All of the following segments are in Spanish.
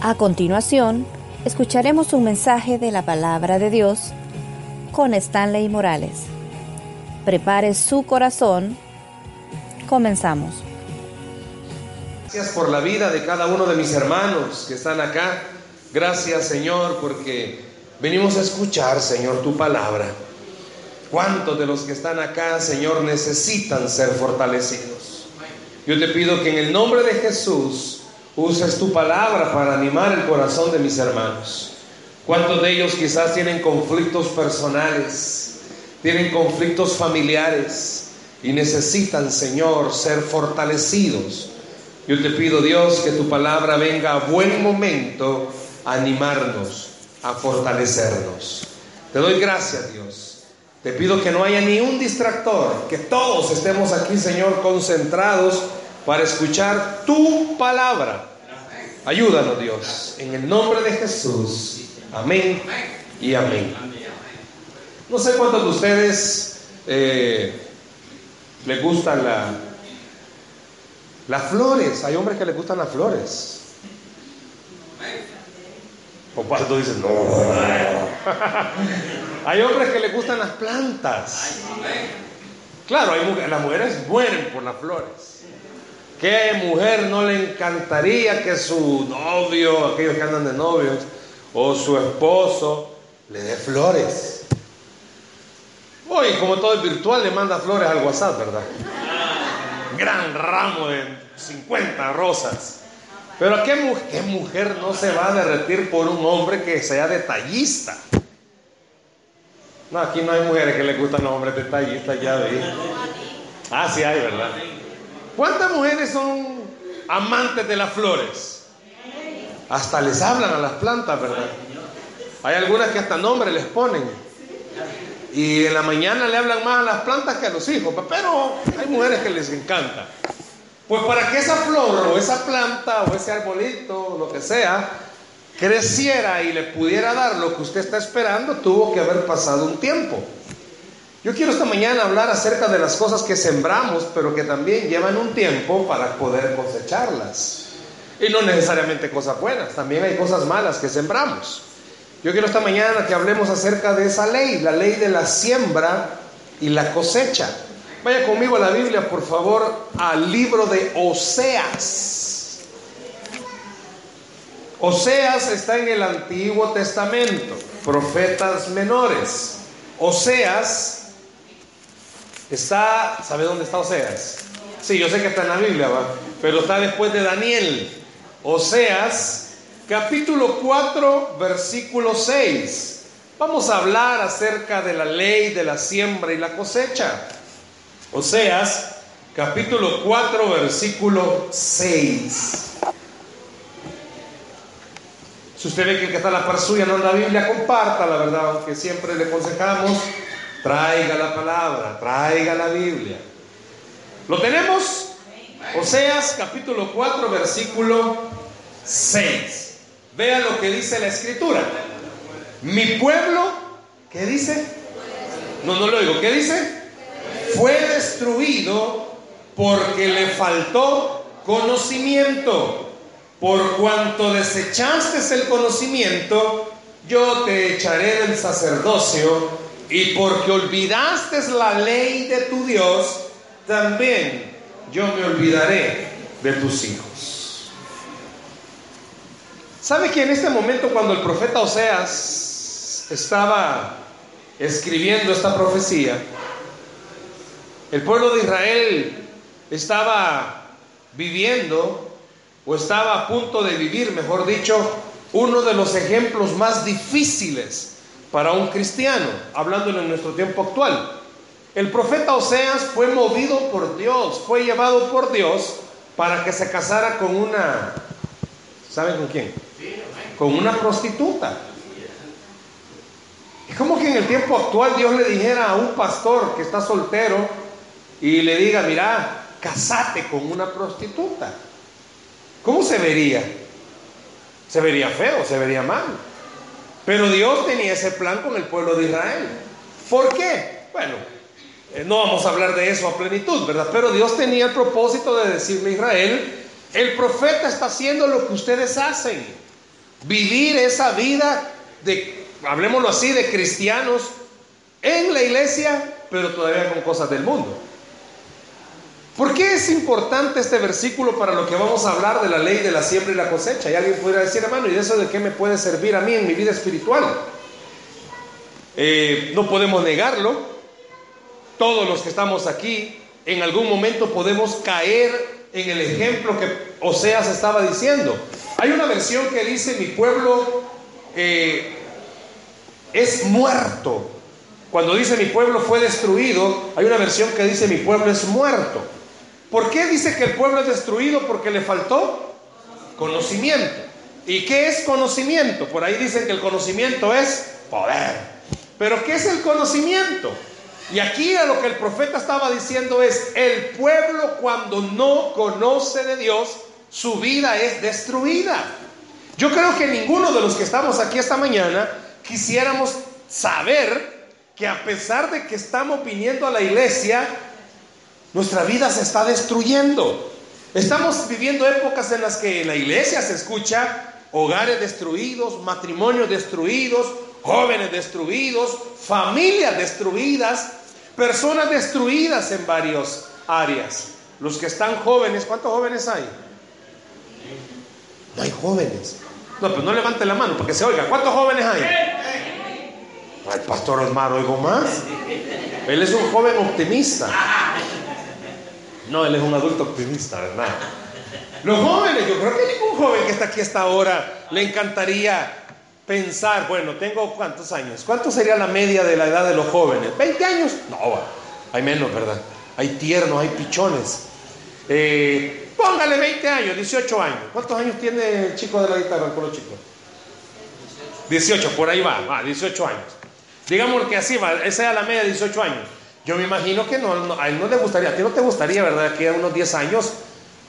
A continuación, escucharemos un mensaje de la palabra de Dios con Stanley Morales. Prepare su corazón. Comenzamos. Gracias por la vida de cada uno de mis hermanos que están acá. Gracias Señor porque venimos a escuchar Señor tu palabra. ¿Cuántos de los que están acá Señor necesitan ser fortalecidos? Yo te pido que en el nombre de Jesús uses tu palabra para animar el corazón de mis hermanos. ¿Cuántos de ellos quizás tienen conflictos personales, tienen conflictos familiares y necesitan, Señor, ser fortalecidos? Yo te pido, Dios, que tu palabra venga a buen momento a animarnos, a fortalecernos. Te doy gracias, Dios. Te pido que no haya ni un distractor, que todos estemos aquí, Señor, concentrados para escuchar tu palabra. Ayúdanos Dios, en el nombre de Jesús. Amén y amén. No sé cuántos de ustedes eh, les gustan la, las flores. Hay hombres que les gustan las flores. O cuando dicen, no. hay hombres que les gustan las plantas. Claro, hay, las mujeres mueren por las flores. ¿Qué mujer no le encantaría que su novio, aquellos que andan de novios, o su esposo, le dé flores? Hoy, como todo es virtual, le manda flores al WhatsApp, ¿verdad? Gran ramo de 50 rosas. Pero ¿qué, ¿qué mujer no se va a derretir por un hombre que sea detallista? No, aquí no hay mujeres que le gustan los hombres detallistas, ya vi. Ah, sí hay, ¿verdad? ¿Cuántas mujeres son amantes de las flores? Hasta les hablan a las plantas, ¿verdad? Hay algunas que hasta nombre les ponen. Y en la mañana le hablan más a las plantas que a los hijos, pero hay mujeres que les encanta. Pues para que esa flor o esa planta o ese arbolito, lo que sea, creciera y le pudiera dar lo que usted está esperando, tuvo que haber pasado un tiempo. Yo quiero esta mañana hablar acerca de las cosas que sembramos, pero que también llevan un tiempo para poder cosecharlas. Y no necesariamente cosas buenas, también hay cosas malas que sembramos. Yo quiero esta mañana que hablemos acerca de esa ley, la ley de la siembra y la cosecha. Vaya conmigo a la Biblia, por favor, al libro de Oseas. Oseas está en el Antiguo Testamento, profetas menores. Oseas Está, ¿sabe dónde está Oseas? Sí, yo sé que está en la Biblia, ¿va? pero está después de Daniel. Oseas, capítulo 4, versículo 6. Vamos a hablar acerca de la ley de la siembra y la cosecha. Oseas, capítulo 4, versículo 6. Si usted ve que está la par suya no en la Biblia, comparta la verdad, aunque siempre le aconsejamos Traiga la palabra, traiga la Biblia. ¿Lo tenemos? Oseas capítulo 4, versículo 6. Vea lo que dice la escritura. Mi pueblo, ¿qué dice? No, no lo oigo. ¿Qué dice? Fue destruido porque le faltó conocimiento. Por cuanto desechaste el conocimiento, yo te echaré del sacerdocio y porque olvidaste la ley de tu Dios, también yo me olvidaré de tus hijos. ¿Sabe que en este momento cuando el profeta Oseas estaba escribiendo esta profecía, el pueblo de Israel estaba viviendo o estaba a punto de vivir, mejor dicho, uno de los ejemplos más difíciles para un cristiano, hablándolo en nuestro tiempo actual. El profeta Oseas fue movido por Dios, fue llevado por Dios para que se casara con una, ¿saben con quién? Con una prostituta. Es como que en el tiempo actual Dios le dijera a un pastor que está soltero y le diga, mira, casate con una prostituta. ¿Cómo se vería? ¿Se vería feo? ¿Se vería mal? Pero Dios tenía ese plan con el pueblo de Israel. ¿Por qué? Bueno, eh, no vamos a hablar de eso a plenitud, ¿verdad? Pero Dios tenía el propósito de decirle a Israel, el profeta está haciendo lo que ustedes hacen. vivir esa vida de, hablemoslo así, de cristianos en la iglesia, pero todavía con cosas del mundo. ¿Por qué es importante este versículo para lo que vamos a hablar de la ley de la siembra y la cosecha? Y alguien pudiera decir, hermano, ¿y eso de qué me puede servir a mí en mi vida espiritual? Eh, no podemos negarlo. Todos los que estamos aquí, en algún momento podemos caer en el ejemplo que Oseas estaba diciendo. Hay una versión que dice, mi pueblo eh, es muerto. Cuando dice mi pueblo fue destruido, hay una versión que dice mi pueblo es muerto. ¿Por qué dice que el pueblo es destruido? Porque le faltó conocimiento. ¿Y qué es conocimiento? Por ahí dicen que el conocimiento es poder. Pero ¿qué es el conocimiento? Y aquí a lo que el profeta estaba diciendo es, el pueblo cuando no conoce de Dios, su vida es destruida. Yo creo que ninguno de los que estamos aquí esta mañana quisiéramos saber que a pesar de que estamos viniendo a la iglesia, nuestra vida se está destruyendo. Estamos viviendo épocas en las que en la iglesia se escucha hogares destruidos, matrimonios destruidos, jóvenes destruidos, familias destruidas, personas destruidas en varias áreas. Los que están jóvenes, ¿cuántos jóvenes hay? No hay jóvenes. No, pues no levante la mano porque se oiga. ¿Cuántos jóvenes hay? El pastor Osmar, oigo más. Él es un joven optimista. No, él es un adulto optimista, ¿verdad? Los jóvenes, yo creo que ningún joven que está aquí a esta hora le encantaría pensar, bueno, tengo cuántos años, ¿cuánto sería la media de la edad de los jóvenes? ¿20 años? No, hay menos, ¿verdad? Hay tiernos, hay pichones. Eh, póngale 20 años, 18 años. ¿Cuántos años tiene el chico de la guitarra, el polo chico? 18, por ahí va, va, 18 años. Digamos que así va, esa es la media de 18 años. Yo me imagino que no, a él no le gustaría, a ti no te gustaría, ¿verdad? Que a unos 10 años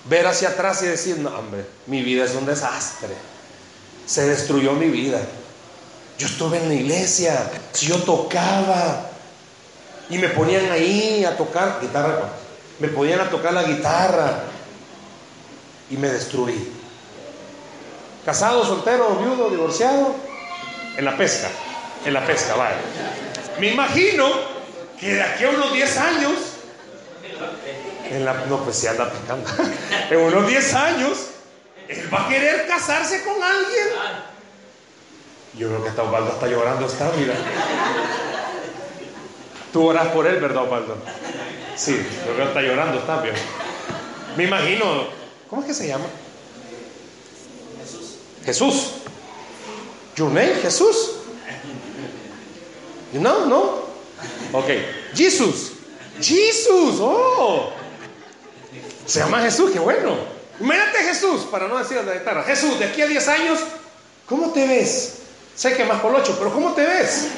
ver hacia atrás y decir, no, hombre, mi vida es un desastre. Se destruyó mi vida. Yo estuve en la iglesia, yo tocaba y me ponían ahí a tocar guitarra, me ponían a tocar la guitarra y me destruí. Casado, soltero, viudo, divorciado, en la pesca, en la pesca, vaya. Me imagino que de aquí a unos 10 años, en la, no, pues si anda picando, en unos 10 años, él va a querer casarse con alguien. Yo creo que hasta Osvaldo está llorando, está, mira. Tú oras por él, ¿verdad, Osvaldo? Sí, yo creo que está llorando, está bien. Me imagino, ¿cómo es que se llama? Jesús. Jesús. Your name, Jesús. No, no. Ok, Jesús. Jesús, oh. Se llama Jesús, qué bueno. Imagínate Jesús, para no decir la guitarra. Jesús, de aquí a 10 años, ¿cómo te ves? Sé que más 8, pero ¿cómo te ves?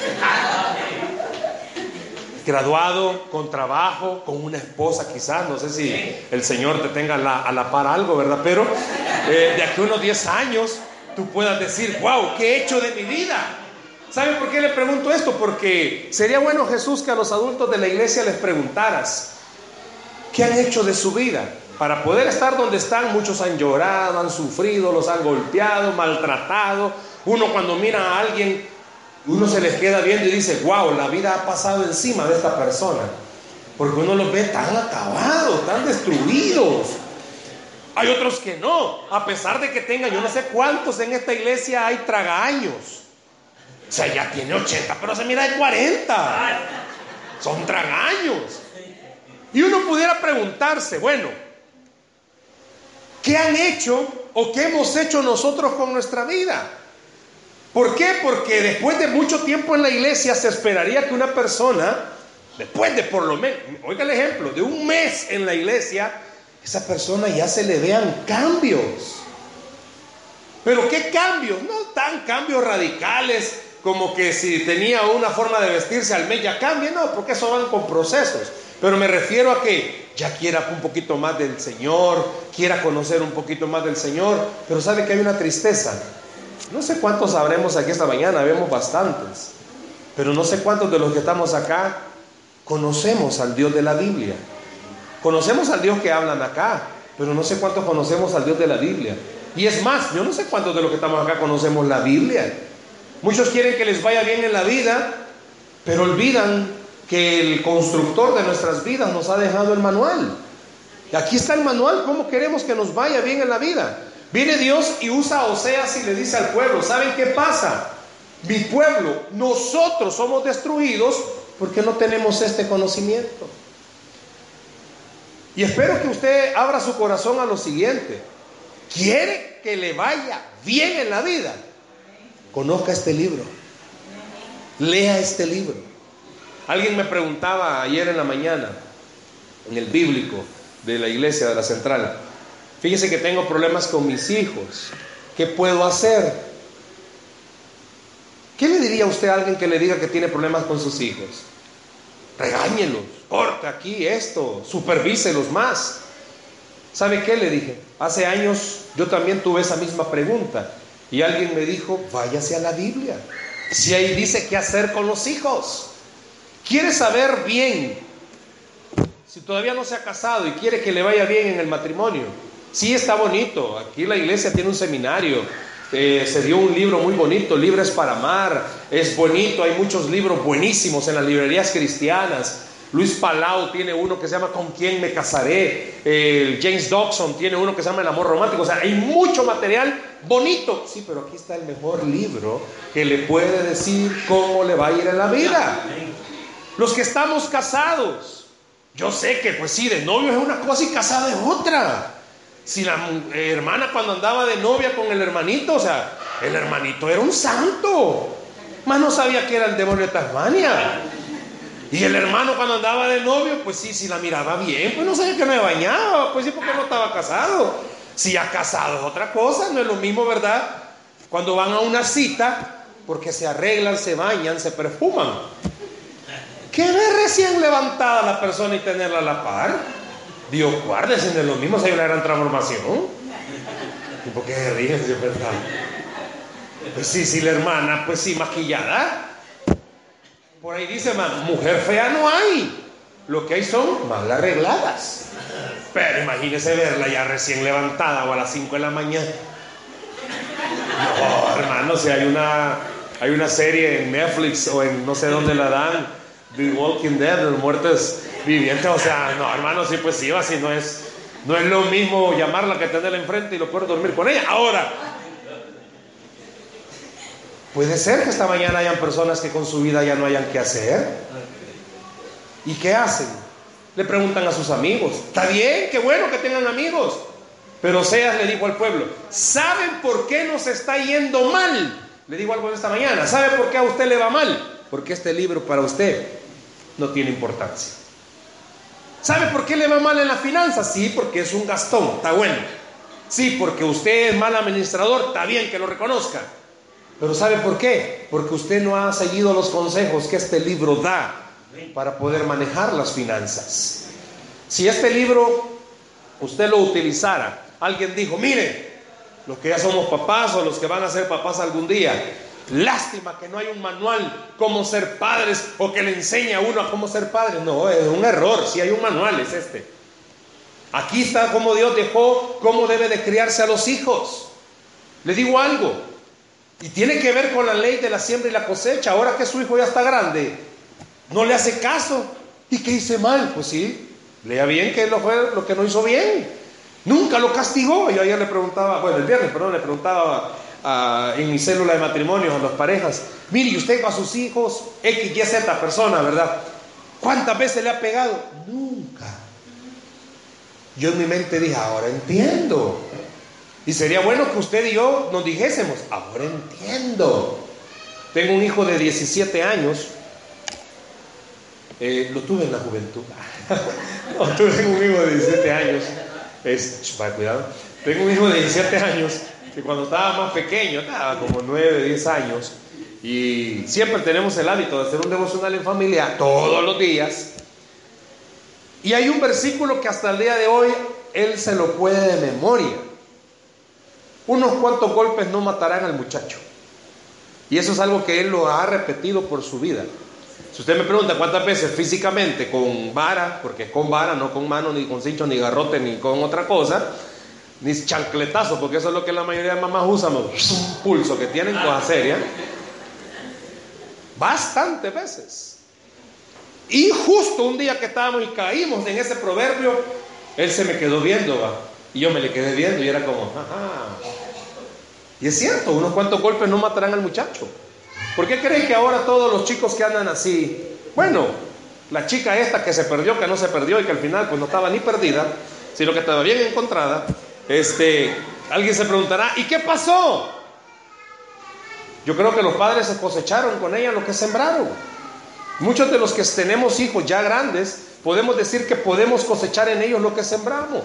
Graduado, con trabajo, con una esposa quizás, no sé si el Señor te tenga a la par algo, ¿verdad? Pero eh, de aquí a unos 10 años, tú puedas decir, wow, ¿qué he hecho de mi vida? ¿Sabe por qué le pregunto esto? Porque sería bueno Jesús que a los adultos de la iglesia les preguntaras, ¿qué han hecho de su vida? Para poder estar donde están, muchos han llorado, han sufrido, los han golpeado, maltratado. Uno cuando mira a alguien, uno se les queda viendo y dice, wow, la vida ha pasado encima de esta persona. Porque uno los ve tan acabados, tan destruidos. Hay otros que no, a pesar de que tengan, yo no sé cuántos en esta iglesia hay tragaños o sea, ya tiene 80, pero se mira de 40. Son tragaños. Y uno pudiera preguntarse, bueno, ¿qué han hecho o qué hemos hecho nosotros con nuestra vida? ¿Por qué? Porque después de mucho tiempo en la iglesia se esperaría que una persona, después de por lo menos, oiga el ejemplo, de un mes en la iglesia, esa persona ya se le vean cambios. Pero ¿qué cambios? No tan cambios radicales como que si tenía una forma de vestirse al mes ya cambie, no, porque eso van con procesos. Pero me refiero a que ya quiera un poquito más del Señor, quiera conocer un poquito más del Señor, pero sabe que hay una tristeza. No sé cuántos sabremos aquí esta mañana, vemos bastantes, pero no sé cuántos de los que estamos acá conocemos al Dios de la Biblia. Conocemos al Dios que hablan acá, pero no sé cuántos conocemos al Dios de la Biblia. Y es más, yo no sé cuántos de los que estamos acá conocemos la Biblia. Muchos quieren que les vaya bien en la vida, pero olvidan que el constructor de nuestras vidas nos ha dejado el manual. Y aquí está el manual, cómo queremos que nos vaya bien en la vida. Viene Dios y usa a Oseas y le dice al pueblo, ¿saben qué pasa? Mi pueblo, nosotros somos destruidos porque no tenemos este conocimiento. Y espero que usted abra su corazón a lo siguiente. ¿Quiere que le vaya bien en la vida? Conozca este libro. Lea este libro. Alguien me preguntaba ayer en la mañana, en el bíblico de la iglesia de la central, fíjese que tengo problemas con mis hijos. ¿Qué puedo hacer? ¿Qué le diría usted a alguien que le diga que tiene problemas con sus hijos? Regáñelos, corte aquí esto, supervíselos más. ¿Sabe qué le dije? Hace años yo también tuve esa misma pregunta y alguien me dijo, váyase a la Biblia. Si ahí dice qué hacer con los hijos. ¿Quiere saber bien? Si todavía no se ha casado y quiere que le vaya bien en el matrimonio. Sí está bonito. Aquí la iglesia tiene un seminario. Eh, se dio un libro muy bonito, Libres para Amar. Es bonito, hay muchos libros buenísimos en las librerías cristianas. Luis Palau tiene uno que se llama ¿Con quién me casaré? James Dobson tiene uno que se llama El amor romántico. O sea, hay mucho material bonito. Sí, pero aquí está el mejor libro que le puede decir cómo le va a ir en la vida. Los que estamos casados. Yo sé que, pues sí, de novio es una cosa y casado es otra. Si la hermana cuando andaba de novia con el hermanito, o sea, el hermanito era un santo. Más no sabía que era el demonio de Tasmania. Y el hermano cuando andaba de novio, pues sí, si la miraba bien, pues no sabía que me bañaba, pues sí, porque no estaba casado. Si ha casado es otra cosa, no es lo mismo, ¿verdad? Cuando van a una cita, porque se arreglan, se bañan, se perfuman. ¿Qué ve recién levantada la persona y tenerla a la par? Dios guárdese, no es lo mismo, si hay una gran transformación. ¿Y por qué verdad? Pues sí, sí, la hermana, pues sí, maquillada por ahí dice, mujer fea no hay. Lo que hay son mal arregladas. Pero imagínese verla ya recién levantada o a las 5 de la mañana. No, hermano, si hay una, hay una serie en Netflix o en no sé dónde la dan, The Walking Dead, los muertos vivientes. O sea, no, hermano, sí, pues sí, así no es, no es lo mismo llamarla que tenerla enfrente y lo poder dormir con ella. Ahora, Puede ser que esta mañana hayan personas que con su vida ya no hayan qué hacer. ¿Y qué hacen? Le preguntan a sus amigos. Está bien, qué bueno que tengan amigos. Pero Oseas le dijo al pueblo, ¿saben por qué nos está yendo mal? Le digo algo esta mañana. ¿Sabe por qué a usted le va mal? Porque este libro para usted no tiene importancia. ¿Sabe por qué le va mal en la finanza? Sí, porque es un gastón, está bueno. Sí, porque usted es mal administrador, está bien que lo reconozca. Pero ¿sabe por qué? Porque usted no ha seguido los consejos que este libro da para poder manejar las finanzas. Si este libro usted lo utilizara, alguien dijo, mire, los que ya somos papás o los que van a ser papás algún día, lástima que no hay un manual cómo ser padres o que le enseñe a uno a cómo ser padre. No, es un error, si hay un manual es este. Aquí está cómo Dios dejó, cómo debe de criarse a los hijos. Le digo algo, y tiene que ver con la ley de la siembra y la cosecha. Ahora que su hijo ya está grande, no le hace caso. ¿Y qué hice mal? Pues sí, lea bien que lo fue lo que no hizo bien. Nunca lo castigó. Yo ayer le preguntaba, bueno, el viernes, perdón, le preguntaba en mi célula de matrimonio a las parejas, mire, ¿y usted a sus hijos, X, Y, Z persona, verdad? ¿Cuántas veces le ha pegado? Nunca. Yo en mi mente dije, ahora entiendo. Y sería bueno que usted y yo nos dijésemos, ahora entiendo. Tengo un hijo de 17 años, eh, lo tuve en la juventud. no, tuve un hijo de 17 años, es, cuidado, tengo un hijo de 17 años que cuando estaba más pequeño, estaba como 9, 10 años, y siempre tenemos el hábito de hacer un devocional en familia todos los días. Y hay un versículo que hasta el día de hoy él se lo puede de memoria. Unos cuantos golpes no matarán al muchacho. Y eso es algo que él lo ha repetido por su vida. Si usted me pregunta cuántas veces físicamente con vara, porque es con vara, no con mano, ni con cincho, ni garrote, ni con otra cosa, ni chancletazo, porque eso es lo que la mayoría de mamás usan, pulso que tienen, cosa seria. Bastantes veces. Y justo un día que estábamos y caímos en ese proverbio, él se me quedó viendo, ¿va? Y yo me le quedé viendo y era como, ajá. Y es cierto, unos cuantos golpes no matarán al muchacho. ¿Por qué creen que ahora todos los chicos que andan así, bueno, la chica esta que se perdió, que no se perdió y que al final pues no estaba ni perdida, sino que estaba bien encontrada, este, alguien se preguntará, ¿y qué pasó? Yo creo que los padres se cosecharon con ella lo que sembraron. Muchos de los que tenemos hijos ya grandes, podemos decir que podemos cosechar en ellos lo que sembramos.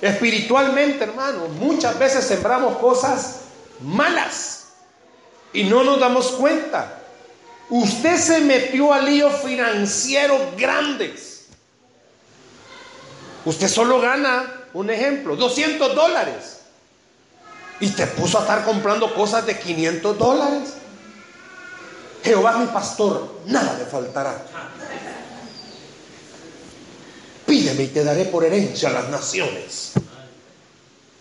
Espiritualmente, hermano, muchas veces sembramos cosas malas y no nos damos cuenta. Usted se metió a líos financieros grandes. Usted solo gana un ejemplo, 200 dólares. Y te puso a estar comprando cosas de 500 dólares. Jehová mi pastor, nada le faltará. Y te daré por herencia a las naciones.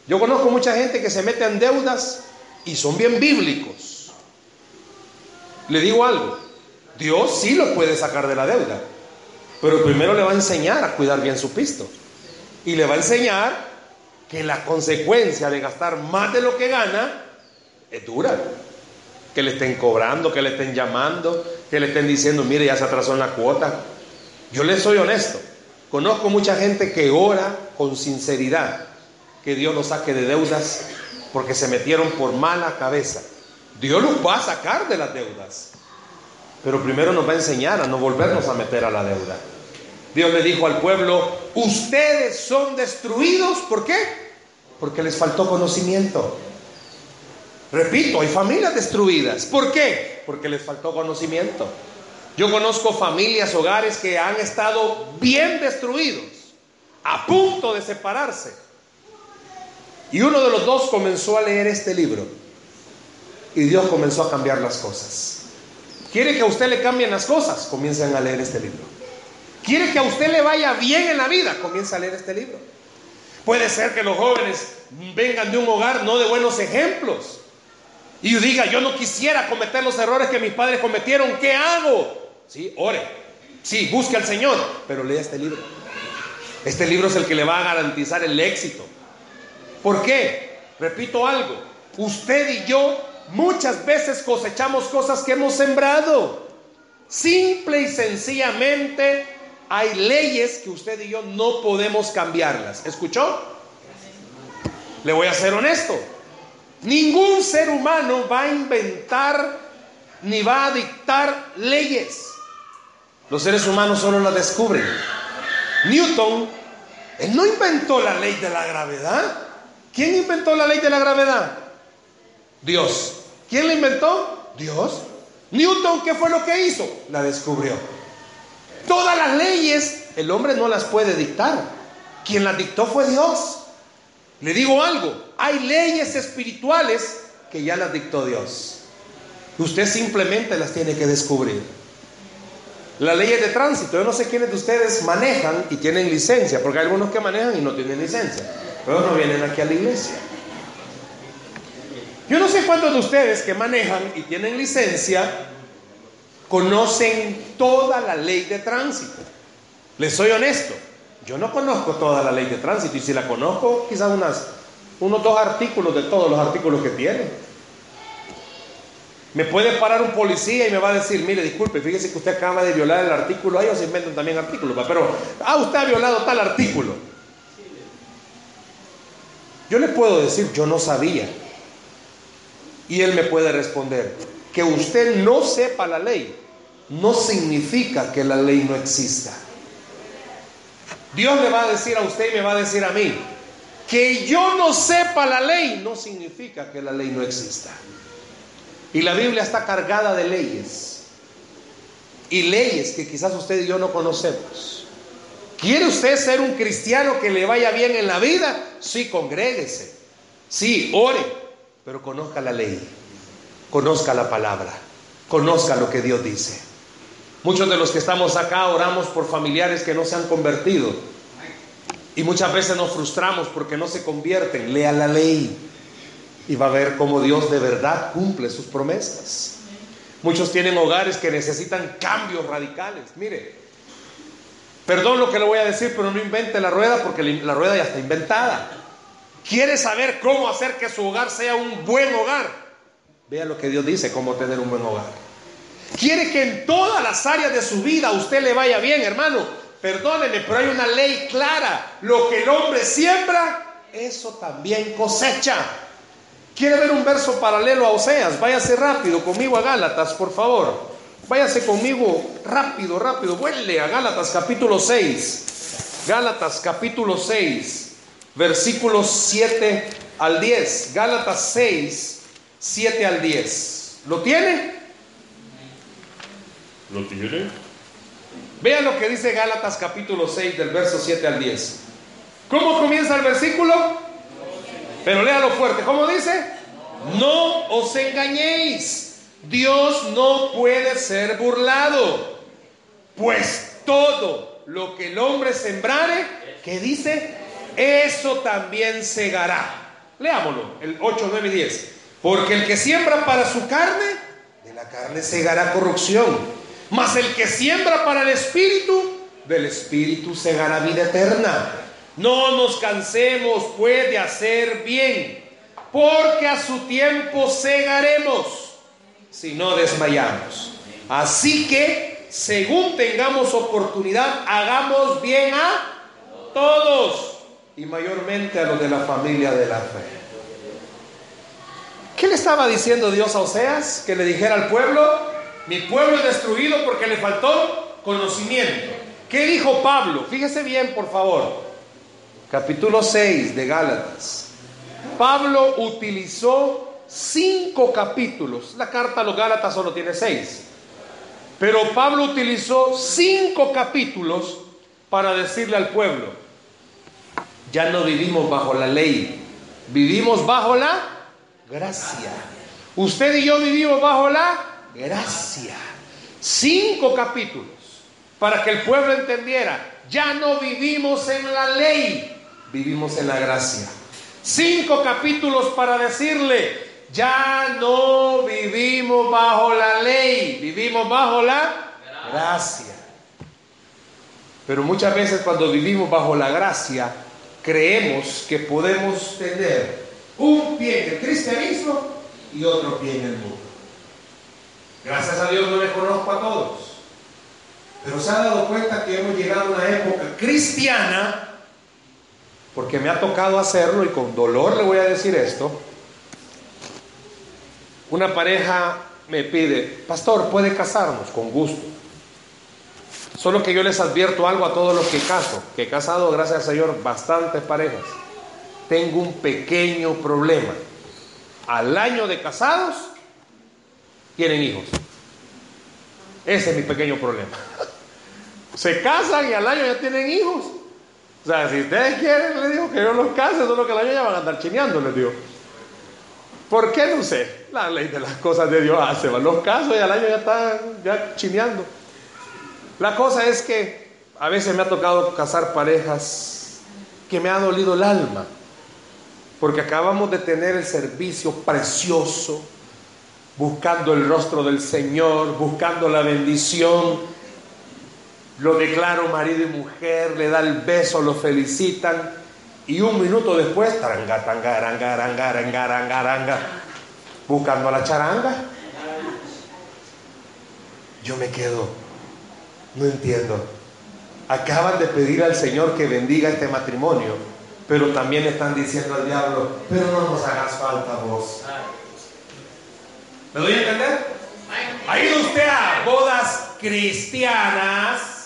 Yo conozco mucha gente que se mete en deudas y son bien bíblicos. Le digo algo, Dios sí lo puede sacar de la deuda, pero primero le va a enseñar a cuidar bien su pisto y le va a enseñar que la consecuencia de gastar más de lo que gana es dura. Que le estén cobrando, que le estén llamando, que le estén diciendo, mire, ya se atrasó en la cuota. Yo le soy honesto. Conozco mucha gente que ora con sinceridad que Dios los saque de deudas porque se metieron por mala cabeza. Dios los va a sacar de las deudas. Pero primero nos va a enseñar a no volvernos a meter a la deuda. Dios le dijo al pueblo, ustedes son destruidos, ¿por qué? Porque les faltó conocimiento. Repito, hay familias destruidas. ¿Por qué? Porque les faltó conocimiento. Yo conozco familias, hogares que han estado bien destruidos, a punto de separarse. Y uno de los dos comenzó a leer este libro. Y Dios comenzó a cambiar las cosas. ¿Quiere que a usted le cambien las cosas? Comiencen a leer este libro. ¿Quiere que a usted le vaya bien en la vida? Comienza a leer este libro. Puede ser que los jóvenes vengan de un hogar no de buenos ejemplos. Y diga, yo no quisiera cometer los errores que mis padres cometieron. ¿Qué hago? Sí, ore. Sí, busque al Señor. Pero lea este libro. Este libro es el que le va a garantizar el éxito. ¿Por qué? Repito algo. Usted y yo muchas veces cosechamos cosas que hemos sembrado. Simple y sencillamente hay leyes que usted y yo no podemos cambiarlas. ¿Escuchó? Le voy a ser honesto. Ningún ser humano va a inventar ni va a dictar leyes. Los seres humanos solo las descubren. Newton, él no inventó la ley de la gravedad. ¿Quién inventó la ley de la gravedad? Dios. ¿Quién la inventó? Dios. Newton, ¿qué fue lo que hizo? La descubrió. Todas las leyes el hombre no las puede dictar. Quien las dictó fue Dios. Le digo algo, hay leyes espirituales que ya las dictó Dios. Usted simplemente las tiene que descubrir. Las leyes de tránsito, yo no sé quiénes de ustedes manejan y tienen licencia, porque hay algunos que manejan y no tienen licencia, pero no vienen aquí a la iglesia. Yo no sé cuántos de ustedes que manejan y tienen licencia conocen toda la ley de tránsito. Les soy honesto, yo no conozco toda la ley de tránsito y si la conozco, quizás unas, unos dos artículos de todos los artículos que tiene. Me puede parar un policía y me va a decir, mire, disculpe, fíjese que usted acaba de violar el artículo, ellos inventan también artículos, pero, ah, usted ha violado tal artículo. Yo le puedo decir, yo no sabía. Y él me puede responder, que usted no sepa la ley no significa que la ley no exista. Dios le va a decir a usted y me va a decir a mí, que yo no sepa la ley no significa que la ley no exista. Y la Biblia está cargada de leyes. Y leyes que quizás usted y yo no conocemos. ¿Quiere usted ser un cristiano que le vaya bien en la vida? Sí, congréguese. Sí, ore, pero conozca la ley conozca la palabra, conozca lo que Dios dice. Muchos de los que estamos acá oramos por familiares que no se han convertido. Y muchas veces nos frustramos porque no se convierten. Lea la ley y va a ver cómo Dios de verdad cumple sus promesas. Muchos tienen hogares que necesitan cambios radicales. Mire, perdón lo que le voy a decir, pero no invente la rueda porque la rueda ya está inventada. ¿Quiere saber cómo hacer que su hogar sea un buen hogar? Vea lo que Dios dice, cómo tener un buen hogar. Quiere que en todas las áreas de su vida usted le vaya bien, hermano. Perdónenme, pero hay una ley clara. Lo que el hombre siembra, eso también cosecha. ¿Quiere ver un verso paralelo a Oseas? Váyase rápido conmigo a Gálatas, por favor. Váyase conmigo rápido, rápido. Vuelve a Gálatas capítulo 6. Gálatas capítulo 6, versículos 7 al 10. Gálatas 6, 7 al 10. ¿Lo tiene? ¿Lo tiene? Vean lo que dice Gálatas capítulo 6 del verso 7 al 10. ¿Cómo comienza el versículo? Pero léalo fuerte. ¿Cómo dice? No os engañéis. Dios no puede ser burlado. Pues todo lo que el hombre sembrare, ¿qué dice? Eso también segará. Leámoslo, el 8, 9 y 10. Porque el que siembra para su carne, de la carne segará corrupción mas el que siembra para el Espíritu, del Espíritu segará vida eterna. No nos cansemos pues de hacer bien, porque a su tiempo segaremos si no desmayamos. Así que, según tengamos oportunidad, hagamos bien a todos y mayormente a los de la familia de la fe. ¿Qué le estaba diciendo Dios a Oseas? Que le dijera al pueblo, mi pueblo es destruido porque le faltó conocimiento. ¿Qué dijo Pablo? Fíjese bien, por favor. Capítulo 6 de Gálatas. Pablo utilizó cinco capítulos. La carta a los Gálatas solo tiene seis. Pero Pablo utilizó cinco capítulos para decirle al pueblo, ya no vivimos bajo la ley, vivimos bajo la gracia. Usted y yo vivimos bajo la gracia. Cinco capítulos para que el pueblo entendiera, ya no vivimos en la ley, vivimos en la gracia. Cinco capítulos para decirle, ya no vivimos bajo la ley, vivimos bajo la gracia. Pero muchas veces cuando vivimos bajo la gracia, creemos que podemos tener un pie en el cristianismo y otro pie en el mundo. Gracias a Dios no les conozco a todos. Pero se ha dado cuenta que hemos llegado a una época cristiana, porque me ha tocado hacerlo y con dolor le voy a decir esto. Una pareja me pide, pastor, ¿puede casarnos? Con gusto. Solo que yo les advierto algo a todos los que caso, que he casado, gracias al Señor, bastantes parejas. Tengo un pequeño problema. Al año de casados, tienen hijos. Ese es mi pequeño problema. Se casan y al año ya tienen hijos. O sea, si ustedes quieren, les digo que yo los case, solo que al año ya van a andar chineando, les digo. ¿Por qué? No sé. La ley de las cosas de Dios hace. Los casos y al año ya están ya chineando. La cosa es que a veces me ha tocado casar parejas que me ha dolido el alma. Porque acabamos de tener el servicio precioso buscando el rostro del Señor, buscando la bendición. Lo declaro marido y mujer, le da el beso, lo felicitan y un minuto después, taranga, tanga, aranga, aranga, aranga, aranga, aranga, buscando la charanga. Yo me quedo, no entiendo. Acaban de pedir al Señor que bendiga este matrimonio, pero también están diciendo al diablo, pero no nos hagas falta vos. ¿Me doy a entender? Ha ido usted a bodas cristianas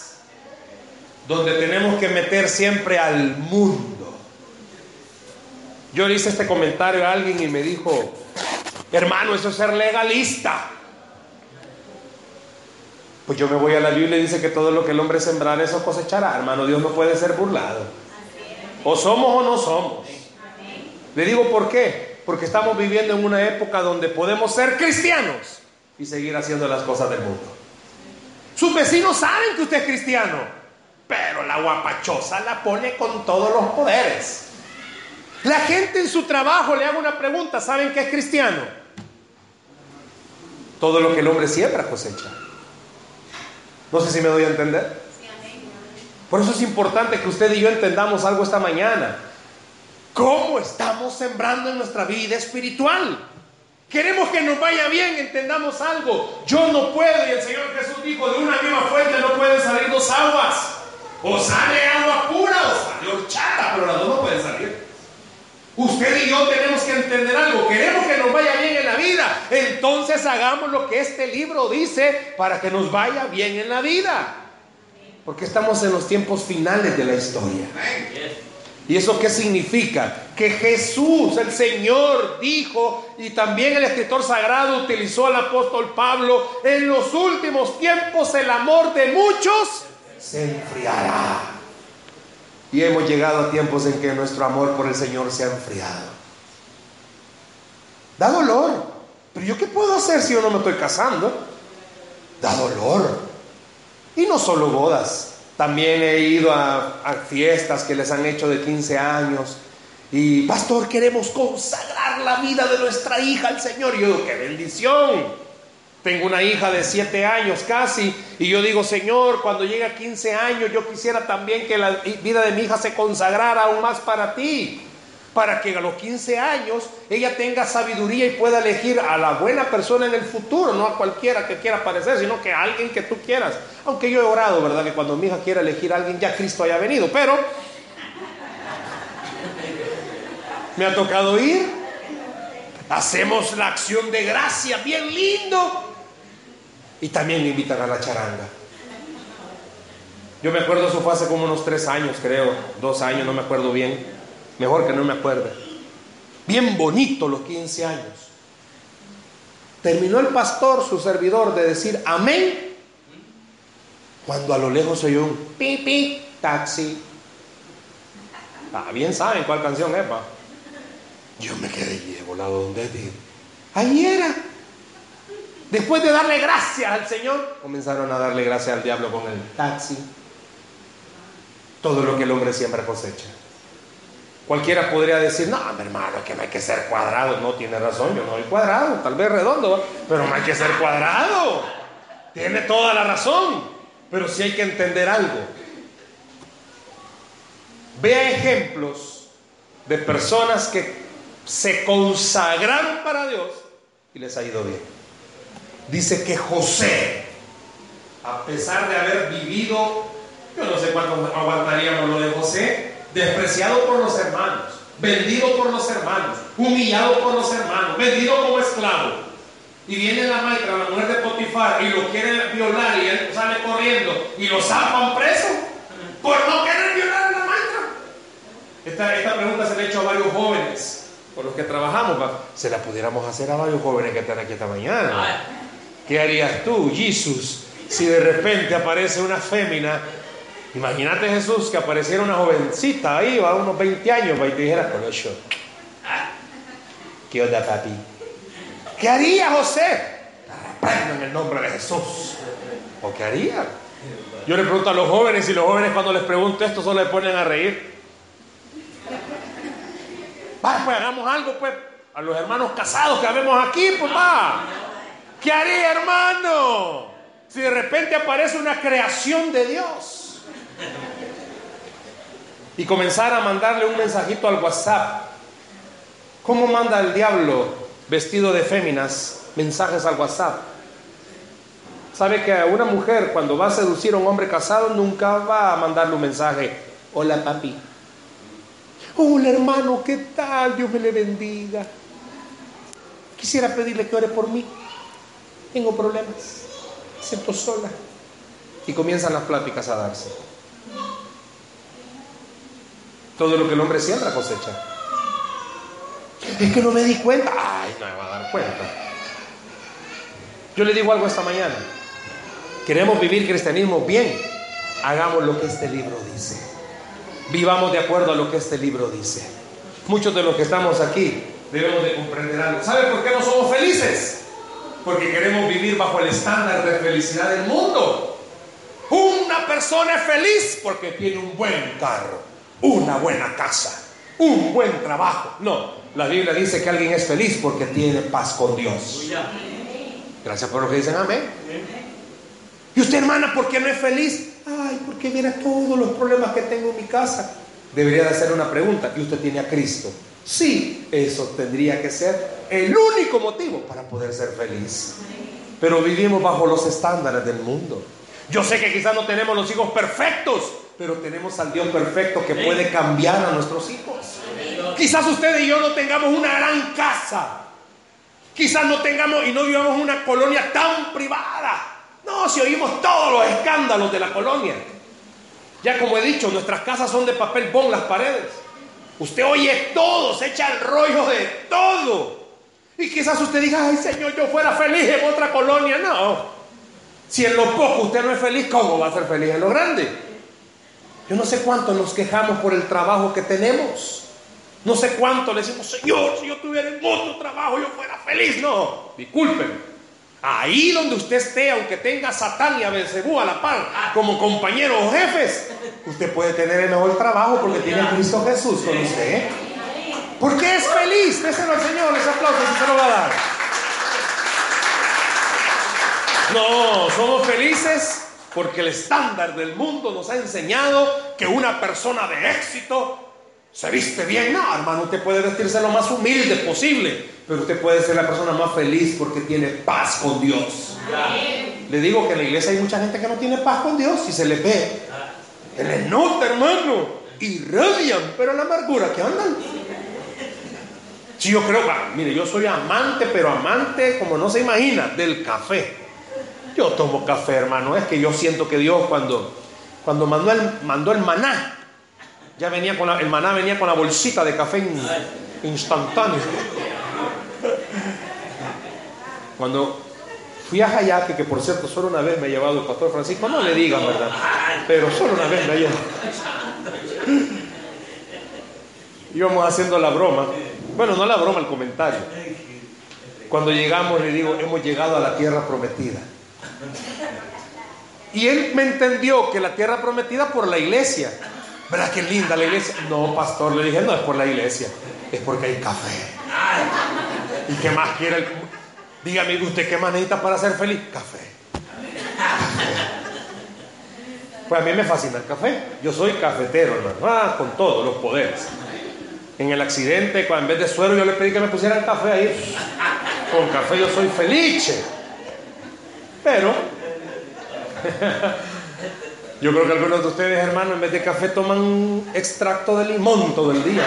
donde tenemos que meter siempre al mundo. Yo le hice este comentario a alguien y me dijo, hermano, eso es ser legalista. Pues yo me voy a la Biblia y dice que todo lo que el hombre sembrará, eso cosechará. Hermano, Dios no puede ser burlado. O somos o no somos. Le digo por qué. Porque estamos viviendo en una época donde podemos ser cristianos y seguir haciendo las cosas del mundo. Sus vecinos saben que usted es cristiano, pero la guapachosa la pone con todos los poderes. La gente en su trabajo le haga una pregunta, ¿saben qué es cristiano? Todo lo que el hombre siembra cosecha. No sé si me doy a entender. Por eso es importante que usted y yo entendamos algo esta mañana. ¿Cómo estamos sembrando en nuestra vida espiritual? Queremos que nos vaya bien, entendamos algo. Yo no puedo, y el Señor Jesús dijo, de una misma fuente no pueden salir dos aguas. O sale agua pura o sale horchata, pero las dos no pueden salir. Usted y yo tenemos que entender algo. Queremos que nos vaya bien en la vida. Entonces hagamos lo que este libro dice para que nos vaya bien en la vida. Porque estamos en los tiempos finales de la historia. ¿Y eso qué significa? Que Jesús, el Señor, dijo, y también el escritor sagrado utilizó al apóstol Pablo, en los últimos tiempos el amor de muchos se enfriará. Y hemos llegado a tiempos en que nuestro amor por el Señor se ha enfriado. Da dolor. Pero yo qué puedo hacer si yo no me estoy casando? Da dolor. Y no solo bodas. También he ido a, a fiestas que les han hecho de 15 años. Y, pastor, queremos consagrar la vida de nuestra hija al Señor. Y yo qué bendición. Tengo una hija de 7 años casi y yo digo, Señor, cuando llegue a 15 años yo quisiera también que la vida de mi hija se consagrara aún más para ti, para que a los 15 años ella tenga sabiduría y pueda elegir a la buena persona en el futuro, no a cualquiera que quiera aparecer, sino que a alguien que tú quieras. Aunque yo he orado, ¿verdad? Que cuando mi hija quiera elegir a alguien ya Cristo haya venido, pero me ha tocado ir. Hacemos la acción de gracia, bien lindo. Y también me invitan a la charanga. Yo me acuerdo, eso fue hace como unos tres años, creo, dos años, no me acuerdo bien. Mejor que no me acuerde. Bien bonito los 15 años. Terminó el pastor, su servidor, de decir amén. Cuando a lo lejos se oyó un pipi, taxi. Ah, bien saben cuál canción es, pa. Yo me quedé volado donde dije, ahí era. Después de darle gracias al Señor, comenzaron a darle gracias al diablo con el taxi. Todo lo que el hombre siembra cosecha. Cualquiera podría decir, no, mi hermano, que no hay que ser cuadrado. No, tiene razón, yo no soy cuadrado, tal vez redondo, pero no hay que ser cuadrado. Tiene toda la razón, pero sí hay que entender algo. Vea ejemplos de personas que se consagraron para Dios y les ha ido bien dice que José, a pesar de haber vivido, yo no sé cuánto aguantaríamos lo de José, despreciado por los hermanos, vendido por los hermanos, humillado por los hermanos, vendido como esclavo. Y viene la maestra, la mujer de Potifar, y lo quiere violar y él sale corriendo y lo sacan preso por no querer violar a la maestra. Esta, esta pregunta se le ha hecho a varios jóvenes por los que trabajamos. Se la pudiéramos hacer a varios jóvenes que están aquí esta mañana. ¿Qué harías tú, Jesús, si de repente aparece una fémina? Imagínate Jesús que apareciera una jovencita ahí, a unos 20 años, y te dijera, con ¿qué onda, papi? ¿Qué haría José? En el nombre de Jesús. ¿O qué haría? Yo le pregunto a los jóvenes y los jóvenes cuando les pregunto esto solo le ponen a reír. Va, pues hagamos algo, pues, a los hermanos casados que vemos aquí, pues va. ¿Qué haría, hermano? Si de repente aparece una creación de Dios. Y comenzar a mandarle un mensajito al WhatsApp. ¿Cómo manda el diablo vestido de féminas mensajes al WhatsApp? Sabe que una mujer cuando va a seducir a un hombre casado nunca va a mandarle un mensaje. Hola papi. Hola hermano, ¿qué tal? Dios me le bendiga. Quisiera pedirle que ore por mí tengo problemas, siento sola. Y comienzan las pláticas a darse. Todo lo que el hombre siembra cosecha. Es que no me di cuenta. Ay, no me va a dar cuenta. Yo le digo algo esta mañana. Queremos vivir cristianismo bien. Hagamos lo que este libro dice. Vivamos de acuerdo a lo que este libro dice. Muchos de los que estamos aquí debemos de comprender algo. ¿Sabe por qué no somos felices? Porque queremos vivir bajo el estándar de felicidad del mundo. Una persona es feliz porque tiene un buen carro, una buena casa, un buen trabajo. No, la Biblia dice que alguien es feliz porque tiene paz con Dios. Gracias por lo que dicen amén. Y usted, hermana, ¿por qué no es feliz? Ay, porque mira todos los problemas que tengo en mi casa. Debería de hacer una pregunta. ¿Y usted tiene a Cristo? Sí, eso tendría que ser el único motivo para poder ser feliz. Pero vivimos bajo los estándares del mundo. Yo sé que quizás no tenemos los hijos perfectos, pero tenemos al Dios perfecto que puede cambiar a nuestros hijos. Quizás usted y yo no tengamos una gran casa. Quizás no tengamos y no vivamos una colonia tan privada. No, si oímos todos los escándalos de la colonia. Ya como he dicho, nuestras casas son de papel bond las paredes. Usted oye todo, se echa el rollo de todo. Y quizás usted diga, ay Señor, yo fuera feliz en otra colonia. No. Si en lo poco usted no es feliz, ¿cómo va a ser feliz en lo grande? Yo no sé cuánto nos quejamos por el trabajo que tenemos. No sé cuánto le decimos, Señor, si yo tuviera otro trabajo, yo fuera feliz. No, discúlpenme. Ahí donde usted esté, aunque tenga Satán y a a la par como compañeros o jefes, usted puede tener el mejor trabajo porque tiene a Cristo Jesús con usted. Porque es feliz. Déselo al Señor, les aplauso si se lo va a dar. No, somos felices porque el estándar del mundo nos ha enseñado que una persona de éxito se viste bien. No, hermano, usted puede vestirse lo más humilde posible, pero usted puede ser la persona más feliz porque tiene paz con Dios. Le digo que en la iglesia hay mucha gente que no tiene paz con Dios y se le ve. Se les nota, hermano. Irradian, pero la amargura que andan. Si yo creo, mire, yo soy amante, pero amante como no se imagina, del café. Yo tomo café, hermano. Es que yo siento que Dios cuando, cuando mandó, el, mandó el maná, ya venía con la, el maná venía con la bolsita de café instantáneo. Cuando fui a Jayaque, que por cierto solo una vez me ha llevado el pastor Francisco, no le digan, ¿verdad? Pero solo una vez me ha llevado. Íbamos haciendo la broma. Bueno, no la broma, el comentario. Cuando llegamos le digo, hemos llegado a la tierra prometida. Y él me entendió que la tierra prometida por la iglesia. ¿Verdad qué linda la iglesia? No, pastor, le dije, no es por la iglesia, es porque hay café. ¿Y qué más quiere el... Dígame, ¿usted qué más necesita para ser feliz? Café. Pues a mí me fascina el café. Yo soy cafetero, hermano. Ah, con todos los poderes. En el accidente, cuando en vez de suero, yo le pedí que me pusieran café ahí. Con café yo soy feliz. Pero yo creo que algunos de ustedes, hermanos, en vez de café toman extracto de limón todo el día.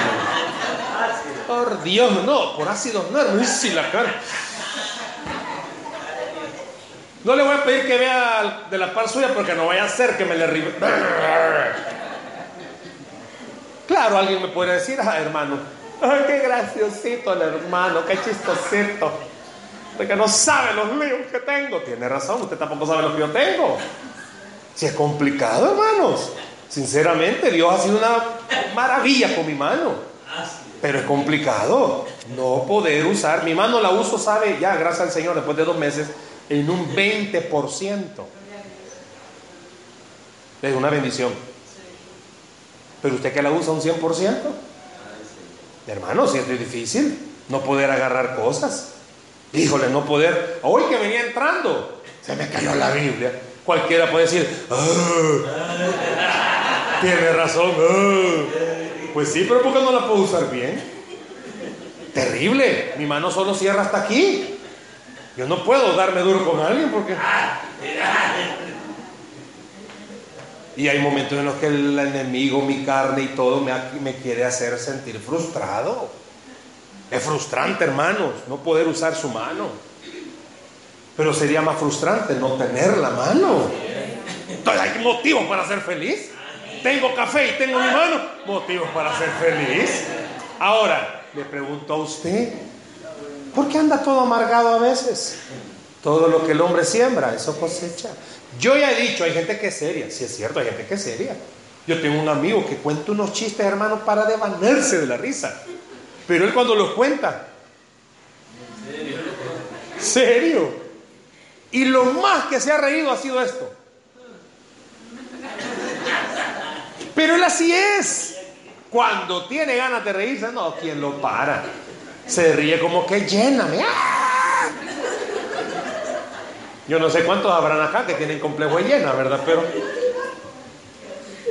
Por Dios, no, por ácidos no, si la cara. No le voy a pedir que vea de la par suya porque no vaya a ser que me le ribe. Claro, alguien me puede decir, ah, hermano, ay, qué graciosito el hermano, qué chistosito. Porque no sabe los líos que tengo. Tiene razón, usted tampoco sabe lo que yo tengo. Si es complicado, hermanos. Sinceramente, Dios ha sido una maravilla con mi mano. Pero es complicado no poder usar. Mi mano la uso, sabe, ya, gracias al Señor, después de dos meses, en un 20%. Es una bendición. Pero usted que la usa un 100%. Hermano, si es difícil no poder agarrar cosas. Híjole, no poder. Hoy que venía entrando, se me cayó la Biblia. Cualquiera puede decir, ah, tiene razón. Ah". Pues sí, pero ¿por qué no la puedo usar bien? Terrible. Mi mano solo cierra hasta aquí. Yo no puedo darme duro con alguien porque... Y hay momentos en los que el enemigo, mi carne y todo me, me quiere hacer sentir frustrado. Es frustrante, hermanos, no poder usar su mano. Pero sería más frustrante no tener la mano. Entonces hay motivos para ser feliz. Tengo café y tengo mi mano. Motivos para ser feliz. Ahora, le pregunto a usted, ¿por qué anda todo amargado a veces? Todo lo que el hombre siembra, eso cosecha. Yo ya he dicho, hay gente que es seria. Si es cierto, hay gente que es seria. Yo tengo un amigo que cuenta unos chistes, hermano, para devanearse de la risa. Pero él cuando los cuenta, serio. Y lo más que se ha reído ha sido esto. Pero él así es. Cuando tiene ganas de reírse, no, ¿quién lo para? Se ríe como que llena. ¡ah! Yo no sé cuántos habrán acá que tienen complejo de llena, ¿verdad? Pero,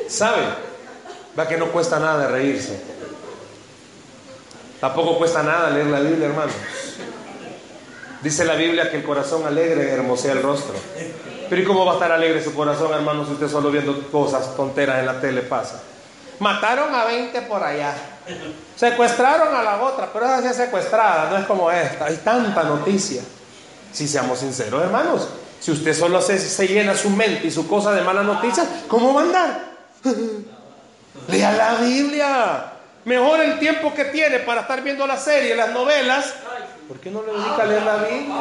¿sabe? Va que no cuesta nada reírse. Tampoco cuesta nada leer la Biblia, hermanos. Dice la Biblia que el corazón alegre hermosea el rostro. Pero ¿y cómo va a estar alegre su corazón, hermanos, si usted solo viendo cosas tonteras en la tele pasa? Mataron a 20 por allá. Secuestraron a la otra, pero esa sí es secuestrada, no es como esta. Hay tanta noticia. Si seamos sinceros, hermanos, si usted solo se, se llena su mente y su cosa de malas noticias, ¿cómo va a andar? Lea la Biblia. Mejor el tiempo que tiene para estar viendo la serie, las novelas. ¿Por qué no le dedica a leer la Biblia?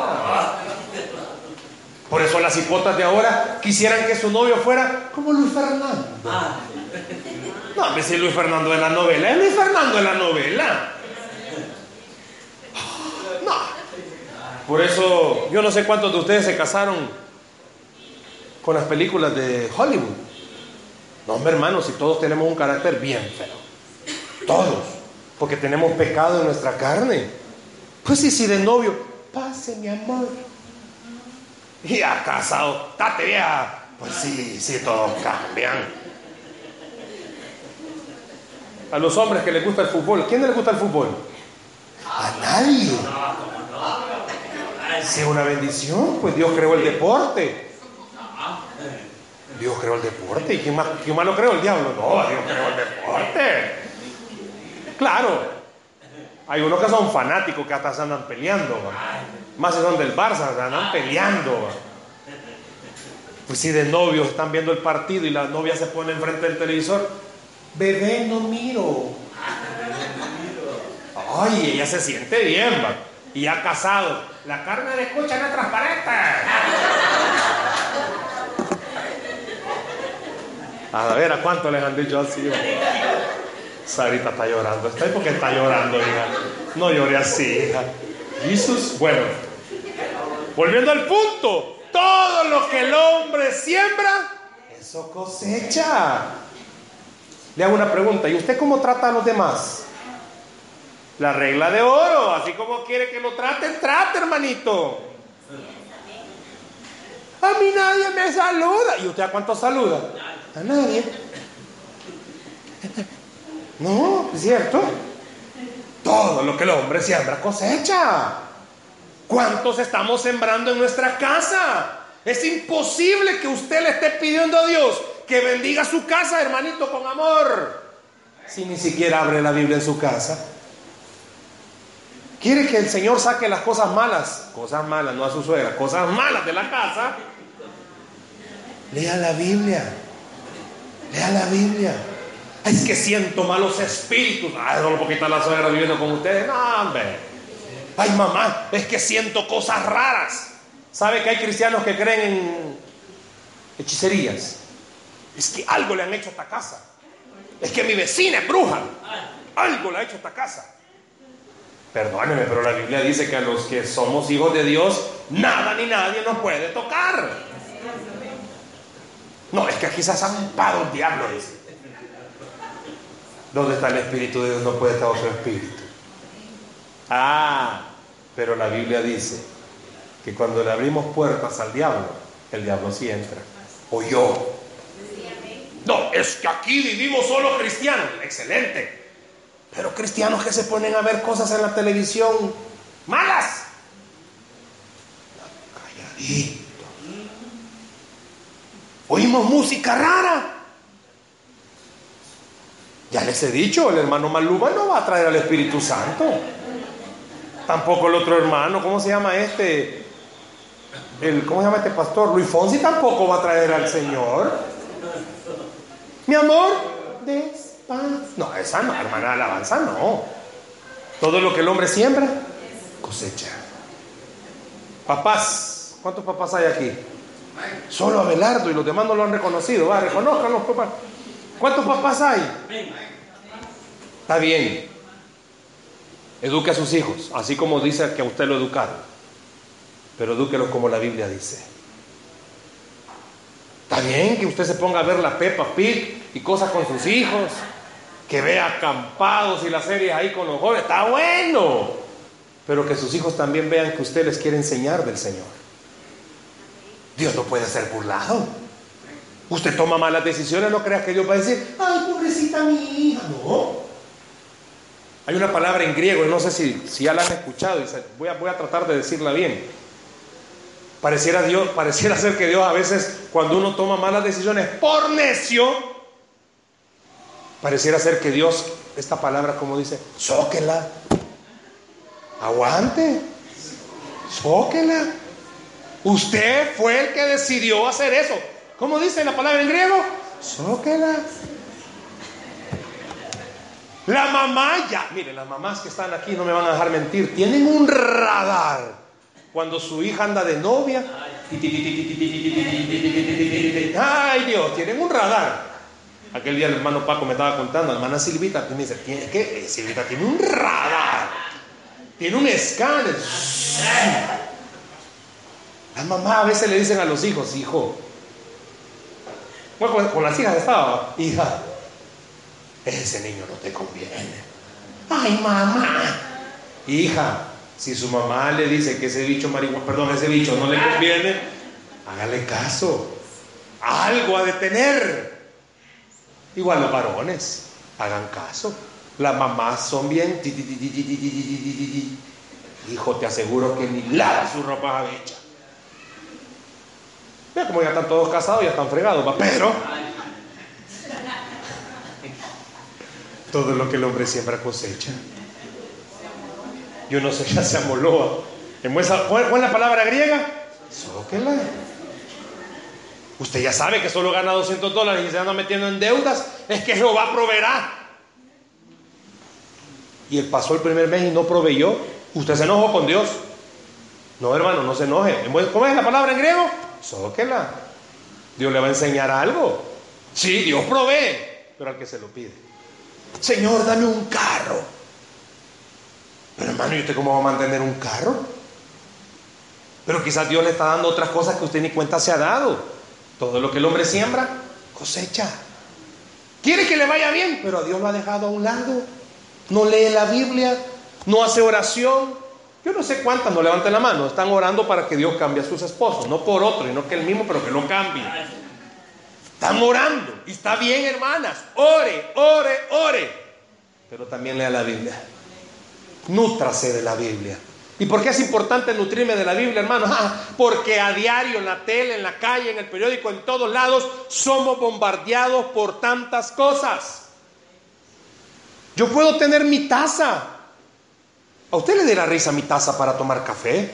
Por eso las hipotas de ahora quisieran que su novio fuera como Luis Fernando. No, me si Luis Fernando en la novela. Es Luis Fernando en la novela. Por eso, yo no sé cuántos de ustedes se casaron con las películas de Hollywood. No, hombre, hermanos, si todos tenemos un carácter bien feo. Todos. Porque tenemos pecado en nuestra carne. Pues sí, si de novio, pase mi amor. Y a casado, date vieja. Pues sí, sí, todos cambian. A los hombres que les gusta el fútbol, ¿quién les gusta el fútbol? A nadie. Es una bendición, pues Dios creó el deporte. Dios creó el deporte. ¿Y quién más, quién más lo creó? El diablo. No, Dios creó el deporte. Claro. Hay unos que son fanáticos que hasta se andan peleando. Más si son del Barça, se andan peleando. Pues si de novios están viendo el partido y la novia se pone enfrente del televisor, bebé, no miro. Ay, ella se siente bien, va. Y ha casado. La carne de escucha no es transparente. A ver, ¿a cuánto les han dicho así? Sarita está llorando. ¿Está ahí porque está llorando, hija? No llore así, hija. Jesús, bueno. Volviendo al punto. Todo lo que el hombre siembra, eso cosecha. Le hago una pregunta. ¿Y usted cómo trata a los demás? La regla de oro, así como quiere que lo traten, trate, hermanito. A mí nadie me saluda. ¿Y usted a cuánto saluda? A nadie. No, es cierto. Todo lo que el hombre siembra cosecha. ¿Cuántos estamos sembrando en nuestra casa? Es imposible que usted le esté pidiendo a Dios que bendiga su casa, hermanito, con amor. Si ni siquiera abre la Biblia en su casa. Quiere que el Señor saque las cosas malas, cosas malas, no a su suegra, cosas malas de la casa. Lea la Biblia. Lea la Biblia. Es que siento malos espíritus. Ay, no porque está la suegra viviendo con ustedes. No, hombre. Ay, mamá, es que siento cosas raras. ¿Sabe que hay cristianos que creen en hechicerías? Es que algo le han hecho a esta casa. Es que mi vecina es bruja. Algo le ha hecho a esta casa. Perdóneme, pero la Biblia dice que a los que somos hijos de Dios, nada ni nadie nos puede tocar. No, es que aquí se ha zampado el diablo, dice. ¿Dónde está el Espíritu de Dios? No puede estar otro Espíritu. Ah, pero la Biblia dice que cuando le abrimos puertas al diablo, el diablo sí entra. O yo. No, es que aquí vivimos solo cristianos. Excelente. Pero cristianos que se ponen a ver cosas en la televisión malas. Calladito. Oímos música rara. Ya les he dicho, el hermano Maluba no va a traer al Espíritu Santo. Tampoco el otro hermano, ¿cómo se llama este? El, ¿Cómo se llama este pastor? Luis Fonsi tampoco va a traer al Señor. Mi amor, des no, esa no, hermana alabanza no. Todo lo que el hombre siembra, cosecha. Papás, ¿cuántos papás hay aquí? Solo Abelardo y los demás no lo han reconocido. Va, reconozcan los papás. ¿Cuántos papás hay? Está bien. Eduque a sus hijos, así como dice que a usted lo educaron. Pero edúquelos como la Biblia dice. Está bien que usted se ponga a ver la Peppa Pig y cosas con sus hijos, que vea acampados y las series ahí con los jóvenes, está bueno. Pero que sus hijos también vean que usted les quiere enseñar del Señor. Dios no puede ser burlado. Usted toma malas decisiones, no crea que Dios va a decir, ay, pobrecita mi hija. No. Hay una palabra en griego, no sé si, si ya la han escuchado, y voy a, voy a tratar de decirla bien. Pareciera, Dios, pareciera ser que Dios a veces, cuando uno toma malas decisiones por necio, pareciera ser que Dios, esta palabra como dice, sóquela, aguante, sóquela. Usted fue el que decidió hacer eso. ¿Cómo dice la palabra en griego? Sóquela. La mamá ya, mire, las mamás que están aquí no me van a dejar mentir, tienen un radar. Cuando su hija anda de novia, ay Dios, tienen un radar. Aquel día el hermano Paco me estaba contando, la hermana Silvita, me dice, ¿qué? Silvita tiene un radar, tiene un escáner. Las mamás a veces le dicen a los hijos, hijo, con las hijas estaba, hija, ese niño no te conviene. Ay, mamá. Hija, si su mamá le dice que ese bicho marihuana, perdón, ese bicho no le conviene, hágale caso. Algo ha de tener. Igual los varones, hagan caso. Las mamás son bien. Hijo, te aseguro que ni lava su ropa hecha. Vea como ya están todos casados, ya están fregados, ¿va? pero todo lo que el hombre siembra cosecha. Yo no sé, ya se amoloa. ¿Cuál es la palabra griega? Sóquela. Usted ya sabe que solo gana 200 dólares y se anda metiendo en deudas. Es que Jehová proveerá. Y él pasó el primer mes y no proveyó. Usted se enojó con Dios. No, hermano, no se enoje. ¿Cómo es la palabra en griego? Sóquela. Dios le va a enseñar algo. Sí, Dios provee, pero al que se lo pide. Señor, dame un carro. Pero hermano, ¿y usted cómo va a mantener un carro? Pero quizás Dios le está dando otras cosas que usted ni cuenta se ha dado. Todo lo que el hombre siembra, cosecha. Quiere que le vaya bien, pero a Dios lo ha dejado a un lado. No lee la Biblia, no hace oración. Yo no sé cuántas no levanten la mano. Están orando para que Dios cambie a sus esposos. No por otro, y no que el mismo, pero que lo cambie. Están orando. Y está bien, hermanas. Ore, ore, ore. Pero también lea la Biblia. Nútrase de la Biblia. ¿Y por qué es importante nutrirme de la Biblia, hermanos? Ah, porque a diario en la tele, en la calle, en el periódico, en todos lados, somos bombardeados por tantas cosas. Yo puedo tener mi taza. ¿A usted le dará risa mi taza para tomar café?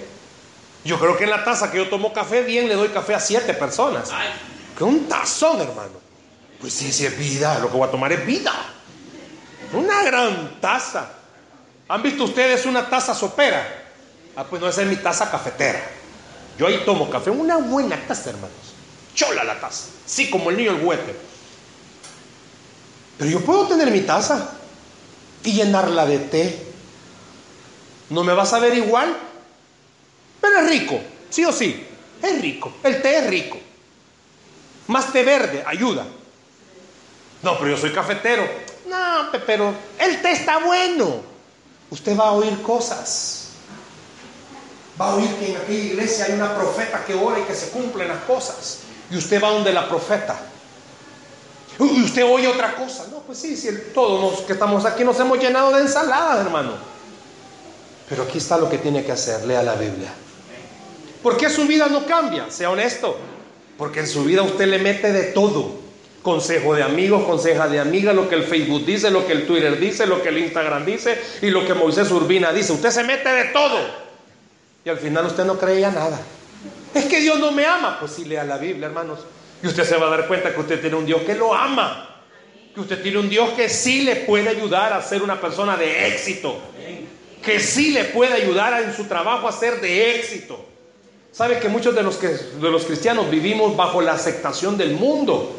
Yo creo que en la taza que yo tomo café, bien le doy café a siete personas. Que un tazón, hermano. Pues sí, sí es vida, lo que voy a tomar es vida. Una gran taza. ¿Han visto ustedes una taza sopera? Ah, pues no, esa es mi taza cafetera. Yo ahí tomo café, una buena taza, hermanos. Chola la taza, sí, como el niño el huete. Pero yo puedo tener mi taza y llenarla de té. No me va a saber igual, pero es rico, sí o sí. Es rico, el té es rico. Más té verde, ayuda. No, pero yo soy cafetero. No, pero el té está bueno. Usted va a oír cosas. Va a oír que en aquella iglesia hay una profeta que ora y que se cumplen las cosas. Y usted va donde la profeta. Y usted oye otra cosa. No, pues sí, sí todos los que estamos aquí nos hemos llenado de ensaladas, hermano. Pero aquí está lo que tiene que hacer. Lea la Biblia. ¿Por qué su vida no cambia? Sea honesto. Porque en su vida usted le mete de todo. Consejo de amigos, conseja de amiga, lo que el Facebook dice, lo que el Twitter dice, lo que el Instagram dice y lo que Moisés Urbina dice. Usted se mete de todo. Y al final usted no creía nada. Es que Dios no me ama. Pues sí, lea la Biblia, hermanos. Y usted se va a dar cuenta que usted tiene un Dios que lo ama. Que usted tiene un Dios que sí le puede ayudar a ser una persona de éxito. Que sí le puede ayudar en su trabajo a ser de éxito. ¿Sabe que muchos de los, que, de los cristianos vivimos bajo la aceptación del mundo?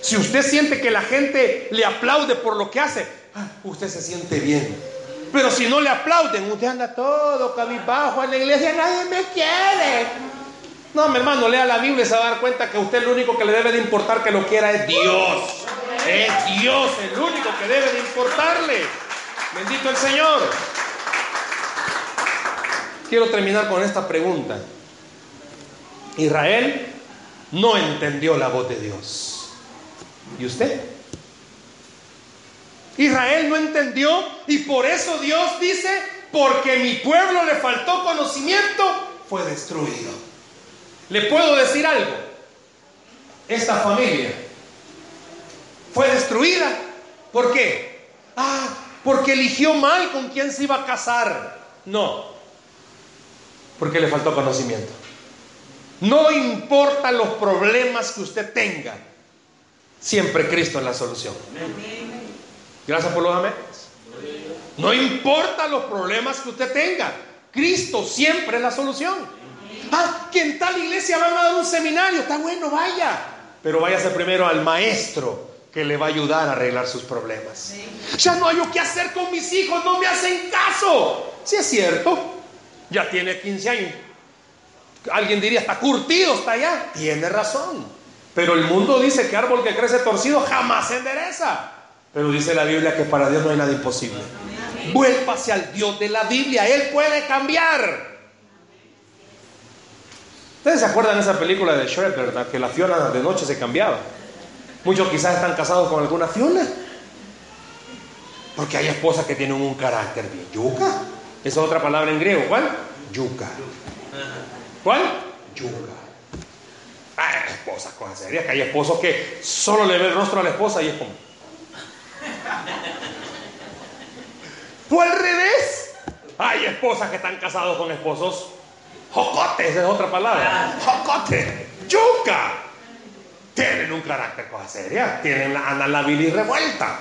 Si usted siente que la gente le aplaude por lo que hace, ah, usted se siente bien. Pero si no le aplauden, usted anda todo cabizbajo en la iglesia, nadie me quiere. No, mi hermano, lea la Biblia y se va a dar cuenta que usted lo único que le debe de importar que lo quiera es Dios. Es Dios el único que debe de importarle. Bendito el Señor. Quiero terminar con esta pregunta. Israel no entendió la voz de Dios. ¿Y usted? Israel no entendió y por eso Dios dice, porque mi pueblo le faltó conocimiento, fue destruido. Le puedo decir algo. Esta familia fue destruida. ¿Por qué? Ah, porque eligió mal con quién se iba a casar. No, porque le faltó conocimiento. No importa los problemas que usted tenga, siempre Cristo es la solución. Gracias por los amén. No importa los problemas que usted tenga, Cristo siempre es la solución. Ah, que en tal iglesia van a dar un seminario, está bueno, vaya. Pero váyase primero al maestro que le va a ayudar a arreglar sus problemas. Ya no hay qué hacer con mis hijos, no me hacen caso. Si es cierto, ya tiene 15 años. Alguien diría, está curtido, está allá. Tiene razón. Pero el mundo dice que árbol que crece torcido jamás se endereza. Pero dice la Biblia que para Dios no hay nada imposible. Vuélvase al Dios de la Biblia, Él puede cambiar. Ustedes se acuerdan de esa película de Shrek, ¿verdad? Que la Fiona de noche se cambiaba. Muchos quizás están casados con alguna Fiona. Porque hay esposas que tienen un carácter bien. Yuca. Esa es otra palabra en griego. ¿Cuál? Yuca. ¿Cuál? Yuca. Hay esposas, cosas serias. Que hay esposos que solo le ve el rostro a la esposa y es como. Fue al revés. Hay esposas que están casados con esposos jocotes, esa es otra palabra. Jocote, yuca. Tienen un carácter cosa seria, tienen la, andan la bilis revuelta.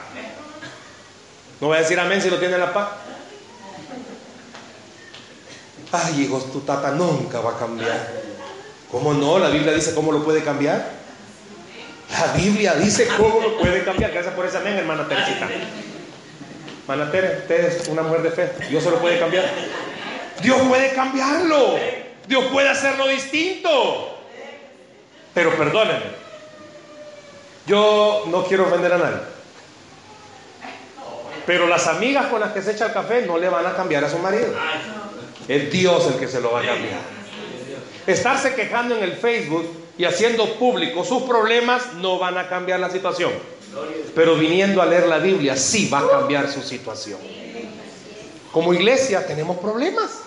No voy a decir amén si lo tiene la paz. Ay, hijos, tu tata nunca va a cambiar. ¿Cómo no? La Biblia dice cómo lo puede cambiar. La Biblia dice cómo lo puede cambiar. Gracias por ese amén, hermana Teresita. Hermana Tere, usted es una mujer de fe. Dios se lo puede cambiar. Dios puede cambiarlo. Dios puede hacerlo distinto. Pero perdónenme. Yo no quiero ofender a nadie. Pero las amigas con las que se echa el café no le van a cambiar a su marido. Es Dios el que se lo va a cambiar. Estarse quejando en el Facebook y haciendo público sus problemas no van a cambiar la situación. Pero viniendo a leer la Biblia sí va a cambiar su situación. Como iglesia tenemos problemas.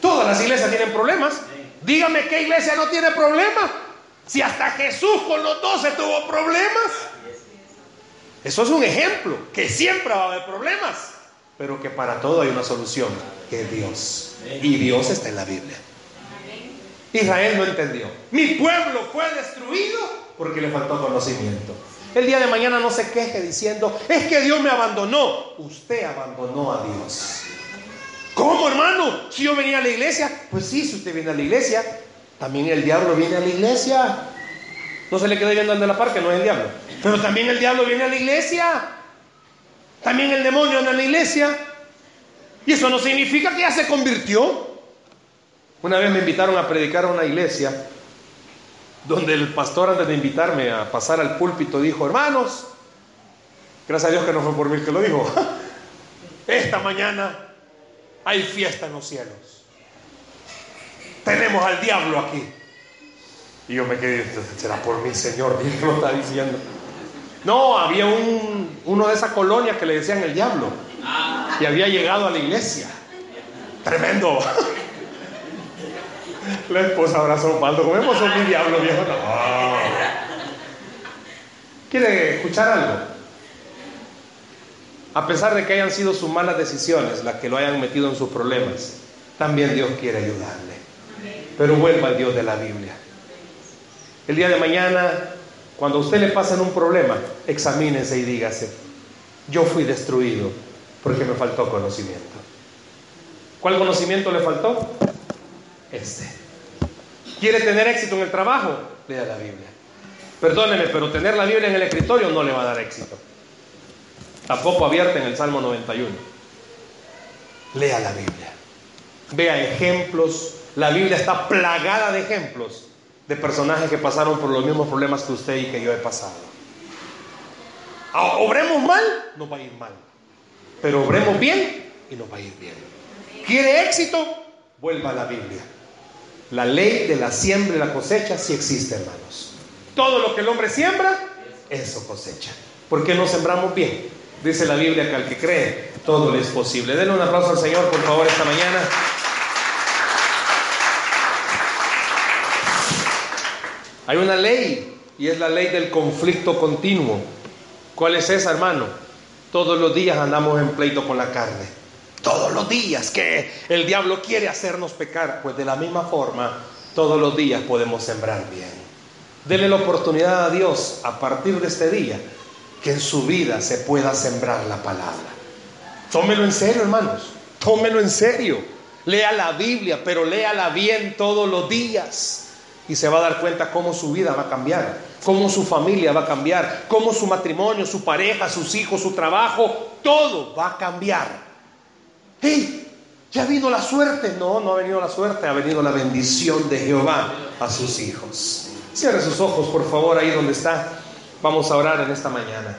Todas las iglesias tienen problemas. Dígame qué iglesia no tiene problemas. Si hasta Jesús con los doce tuvo problemas. Eso es un ejemplo, que siempre va a haber problemas, pero que para todo hay una solución, que es Dios. Y Dios está en la Biblia. Israel no entendió. Mi pueblo fue destruido porque le faltó conocimiento. El día de mañana no se queje diciendo, es que Dios me abandonó. Usted abandonó a Dios. ¿Cómo, hermano? Si yo venía a la iglesia, pues sí, si usted viene a la iglesia, también el diablo viene a la iglesia. No se le quede viendo al de la par, que no es el diablo. Pero también el diablo viene a la iglesia. También el demonio anda en la iglesia. Y eso no significa que ya se convirtió. Una vez me invitaron a predicar a una iglesia donde el pastor antes de invitarme a pasar al púlpito dijo, hermanos, gracias a Dios que no fue por mí que lo dijo, esta mañana hay fiesta en los cielos. Tenemos al diablo aquí. Y yo me quedé, será por mí, Señor, ¿quién lo está diciendo? No, había un, uno de esas colonias que le decían el diablo. Y había llegado a la iglesia. Tremendo. La esposa abrazó Osvaldo. ¿Comemos un mi diablo, viejo? No. ¿Quiere escuchar algo? A pesar de que hayan sido sus malas decisiones las que lo hayan metido en sus problemas, también Dios quiere ayudarle. Pero vuelva al Dios de la Biblia. El día de mañana, cuando a usted le pasen un problema, examínese y dígase, yo fui destruido porque me faltó conocimiento. ¿Cuál conocimiento le faltó? Este. ¿Quiere tener éxito en el trabajo? Lea la Biblia. Perdóneme, pero tener la Biblia en el escritorio no le va a dar éxito. Tampoco abierta en el Salmo 91. Lea la Biblia. Vea ejemplos. La Biblia está plagada de ejemplos de personajes que pasaron por los mismos problemas que usted y que yo he pasado. Ah, obremos mal, nos va a ir mal. Pero obremos bien y nos va a ir bien. ¿Quiere éxito? Vuelva a la Biblia. La ley de la siembra y la cosecha sí existe, hermanos. Todo lo que el hombre siembra, eso cosecha. ¿Por qué no sembramos bien? Dice la Biblia que al que cree, todo le es posible. Denle un aplauso al Señor, por favor, esta mañana. Hay una ley y es la ley del conflicto continuo. ¿Cuál es esa, hermano? Todos los días andamos en pleito con la carne. Todos los días que el diablo quiere hacernos pecar. Pues de la misma forma, todos los días podemos sembrar bien. Dele la oportunidad a Dios a partir de este día que en su vida se pueda sembrar la palabra. Tómelo en serio, hermanos. Tómelo en serio. Lea la Biblia, pero léala bien todos los días y se va a dar cuenta cómo su vida va a cambiar, cómo su familia va a cambiar, cómo su matrimonio, su pareja, sus hijos, su trabajo, todo va a cambiar. ¡Hey! ¿Ya ha venido la suerte? No, no ha venido la suerte, ha venido la bendición de Jehová a sus hijos. Cierre sus ojos, por favor, ahí donde está. Vamos a orar en esta mañana.